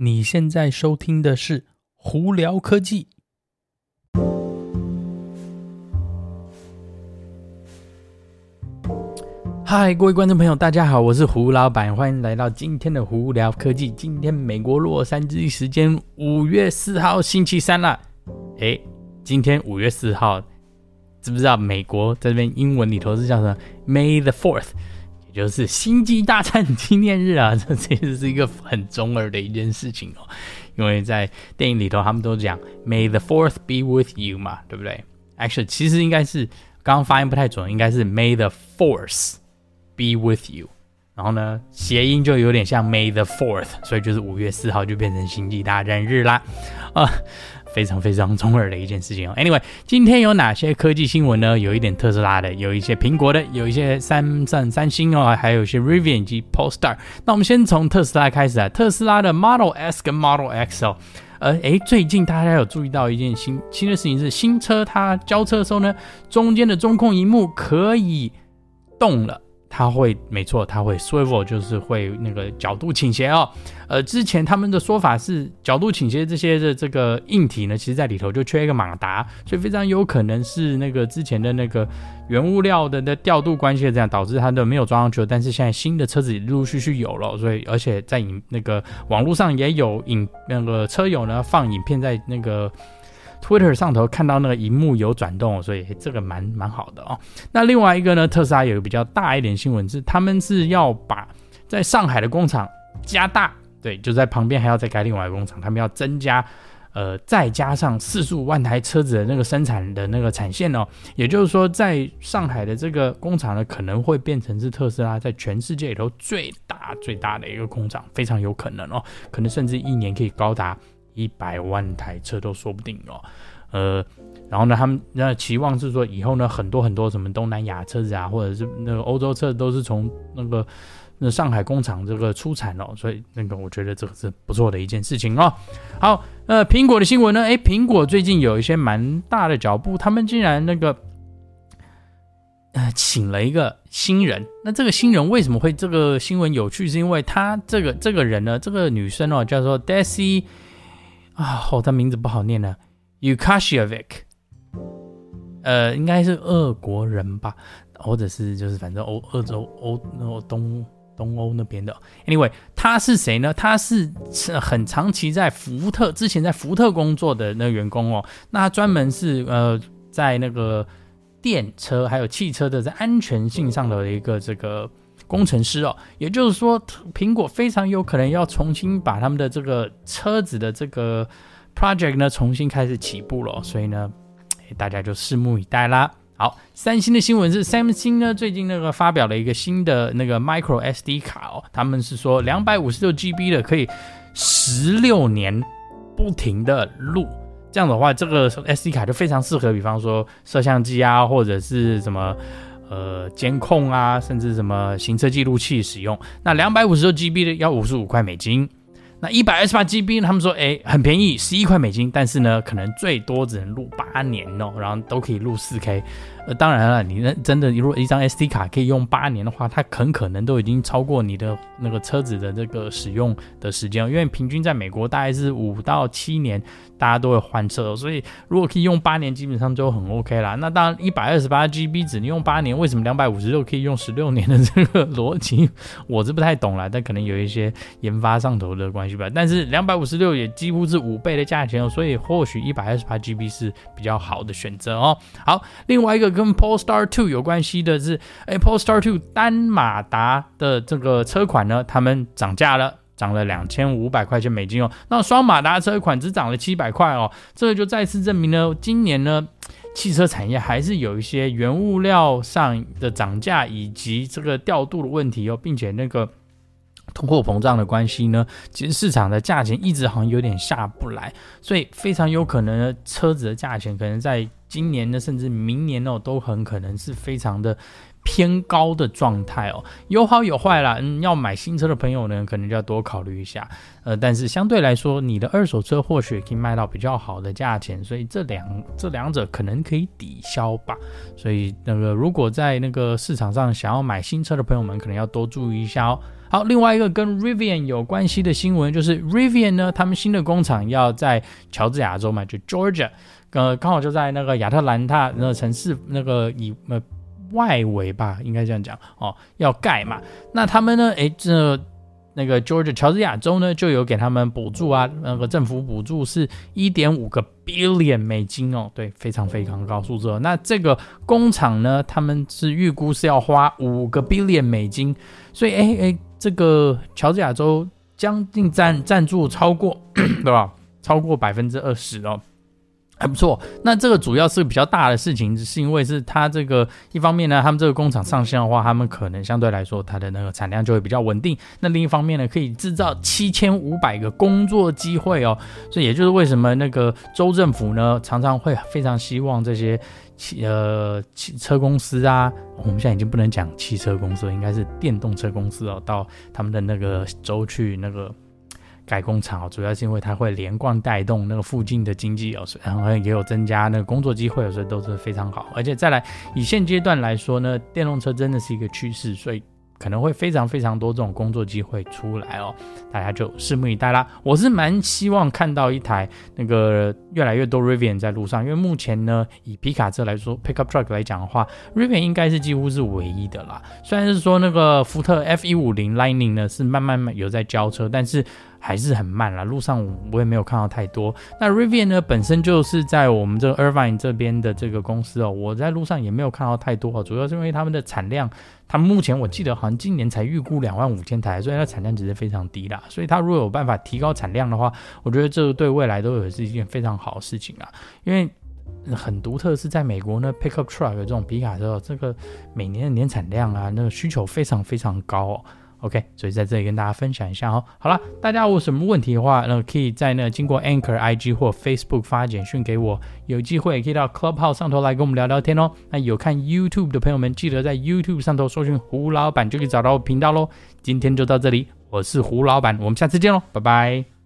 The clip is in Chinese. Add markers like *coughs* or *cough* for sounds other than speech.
你现在收听的是胡聊科技。嗨，各位观众朋友，大家好，我是胡老板，欢迎来到今天的胡聊科技。今天美国洛杉矶时间五月四号星期三了。诶，今天五月四号，知不知道美国在这边英文里头是叫什么？May the Fourth。也就是星际大战纪念日啊，*laughs* 这其实是一个很中二的一件事情哦，因为在电影里头他们都讲 May the Fourth be with you 嘛，对不对？Actually，其实应该是刚刚发音不太准，应该是 May the Force be with you，然后呢，谐音就有点像 May the Fourth，所以就是五月四号就变成星际大战日啦，啊。非常非常中二的一件事情哦。Anyway，今天有哪些科技新闻呢？有一点特斯拉的，有一些苹果的，有一些三三三星哦，还有一些 Rivian 及 Polestar。那我们先从特斯拉开始啊。特斯拉的 Model S 跟 Model X 哦，呃，诶，最近大家有注意到一件新新的事情是，新车它交车的时候呢，中间的中控荧幕可以动了。它会没错，它会 swivel，就是会那个角度倾斜哦。呃，之前他们的说法是角度倾斜这些的这个硬体呢，其实在里头就缺一个马达，所以非常有可能是那个之前的那个原物料的那调度关系这样导致它的没有装上去。但是现在新的车子陆陆续续有了，所以而且在影那个网络上也有影那个车友呢放影片在那个。Twitter 上头看到那个荧幕有转动，所以这个蛮蛮好的哦。那另外一个呢，特斯拉有个比较大一点新闻是，他们是要把在上海的工厂加大，对，就在旁边还要再盖另外一个工厂，他们要增加，呃，再加上四十五万台车子的那个生产的那个产线哦。也就是说，在上海的这个工厂呢，可能会变成是特斯拉在全世界里头最大最大的一个工厂，非常有可能哦，可能甚至一年可以高达。一百万台车都说不定哦，呃，然后呢，他们那期望是说以后呢，很多很多什么东南亚车子啊，或者是那个欧洲车都是从那个那上海工厂这个出产哦，所以那个我觉得这个是不错的一件事情哦。好，呃，苹果的新闻呢，诶，苹果最近有一些蛮大的脚步，他们竟然那个呃请了一个新人，那这个新人为什么会这个新闻有趣？是因为他这个这个人呢，这个女生哦，叫做 Daisy。啊，哦，他名字不好念呢，Yukashevich，呃，应该是俄国人吧，或者是就是反正欧、欧洲、欧那东东欧那边的。Anyway，他是谁呢？他是很长期在福特，之前在福特工作的那个员工哦。那专门是呃，在那个电车还有汽车的在安全性上的一个这个。工程师哦，也就是说，苹果非常有可能要重新把他们的这个车子的这个 project 呢重新开始起步了，所以呢，大家就拭目以待啦。好，三星的新闻是，三星呢最近那个发表了一个新的那个 micro SD 卡哦，他们是说两百五十六 GB 的可以十六年不停的录，这样的话，这个 SD 卡就非常适合，比方说摄像机啊，或者是什么。呃，监控啊，甚至什么行车记录器使用，那两百五十六 GB 的要五十五块美金，那一百二十八 GB，他们说，哎，很便宜，十一块美金，但是呢，可能最多只能录八年哦，然后都可以录四 K。呃，当然了，你那真的如果一张 SD 卡可以用八年的话，它很可能都已经超过你的那个车子的这个使用的时间，因为平均在美国大概是五到七年，大家都会换车，所以如果可以用八年，基本上就很 OK 啦。那当然，一百二十八 GB 只能用八年，为什么两百五十六可以用十六年的这个逻辑，我是不太懂啦，但可能有一些研发上头的关系吧。但是两百五十六也几乎是五倍的价钱哦，所以或许一百二十八 GB 是比较好的选择哦。好，另外一个。跟 Polestar 2有关系的是，哎，Polestar 2单马达的这个车款呢，他们涨价了，涨了两千五百块钱美金哦。那双马达车款只涨了七百块哦，这个就再次证明呢，今年呢，汽车产业还是有一些原物料上的涨价以及这个调度的问题哦，并且那个。通货膨胀的关系呢，其实市场的价钱一直好像有点下不来，所以非常有可能呢，车子的价钱可能在今年呢，甚至明年哦，都很可能是非常的偏高的状态哦。有好有坏啦，嗯，要买新车的朋友呢，可能就要多考虑一下。呃，但是相对来说，你的二手车或许可以卖到比较好的价钱，所以这两这两者可能可以抵消吧。所以那个如果在那个市场上想要买新车的朋友们，可能要多注意一下哦。好，另外一个跟 Rivian 有关系的新闻就是 Rivian 呢，他们新的工厂要在乔治亚州嘛，就 Georgia，呃，刚好就在那个亚特兰大那个城市那个以呃外围吧，应该这样讲哦，要盖嘛。那他们呢，诶，这。那个 Georgia 乔治亚州呢，就有给他们补助啊，那个政府补助是一点五个 billion 美金哦，对，非常非常高数字哦。那这个工厂呢，他们是预估是要花五个 billion 美金，所以哎哎，这个乔治亚州将近占赞助超过 *coughs* 对吧？超过百分之二十哦。还不错，那这个主要是比较大的事情，是因为是它这个一方面呢，他们这个工厂上线的话，他们可能相对来说它的那个产量就会比较稳定。那另一方面呢，可以制造七千五百个工作机会哦，所以也就是为什么那个州政府呢，常常会非常希望这些汽呃汽车公司啊，我们现在已经不能讲汽车公司了，应该是电动车公司哦，到他们的那个州去那个。改工厂哦，主要是因为它会连贯带动那个附近的经济哦，然后也有增加那个工作机会，所以都是非常好。而且再来，以现阶段来说呢，电动车真的是一个趋势，所以。可能会非常非常多这种工作机会出来哦，大家就拭目以待啦。我是蛮希望看到一台那个越来越多 Rivian 在路上，因为目前呢，以皮卡车来说，Pickup Truck 来讲的话，Rivian 应该是几乎是唯一的啦。虽然是说那个福特 F150 Lining 呢是慢慢有在交车，但是还是很慢啦。路上我也没有看到太多。那 Rivian 呢本身就是在我们这个 Irvine 这边的这个公司哦，我在路上也没有看到太多哦，主要是因为他们的产量。他们目前我记得好像今年才预估两万五千台，所以它产量其实非常低啦。所以它如果有办法提高产量的话，我觉得这对未来都有是一件非常好的事情啊。因为很独特是在美国呢，pickup truck 这种皮卡车，这个每年的年产量啊，那个需求非常非常高哦。OK，所以在这里跟大家分享一下哦。好了，大家有什么问题的话，那可以在那经过 Anchor IG 或 Facebook 发简讯给我。有机会可以到 Clubhouse 上头来跟我们聊聊天哦。那有看 YouTube 的朋友们，记得在 YouTube 上头搜寻胡老板就可以找到我频道喽。今天就到这里，我是胡老板，我们下次见喽，拜拜。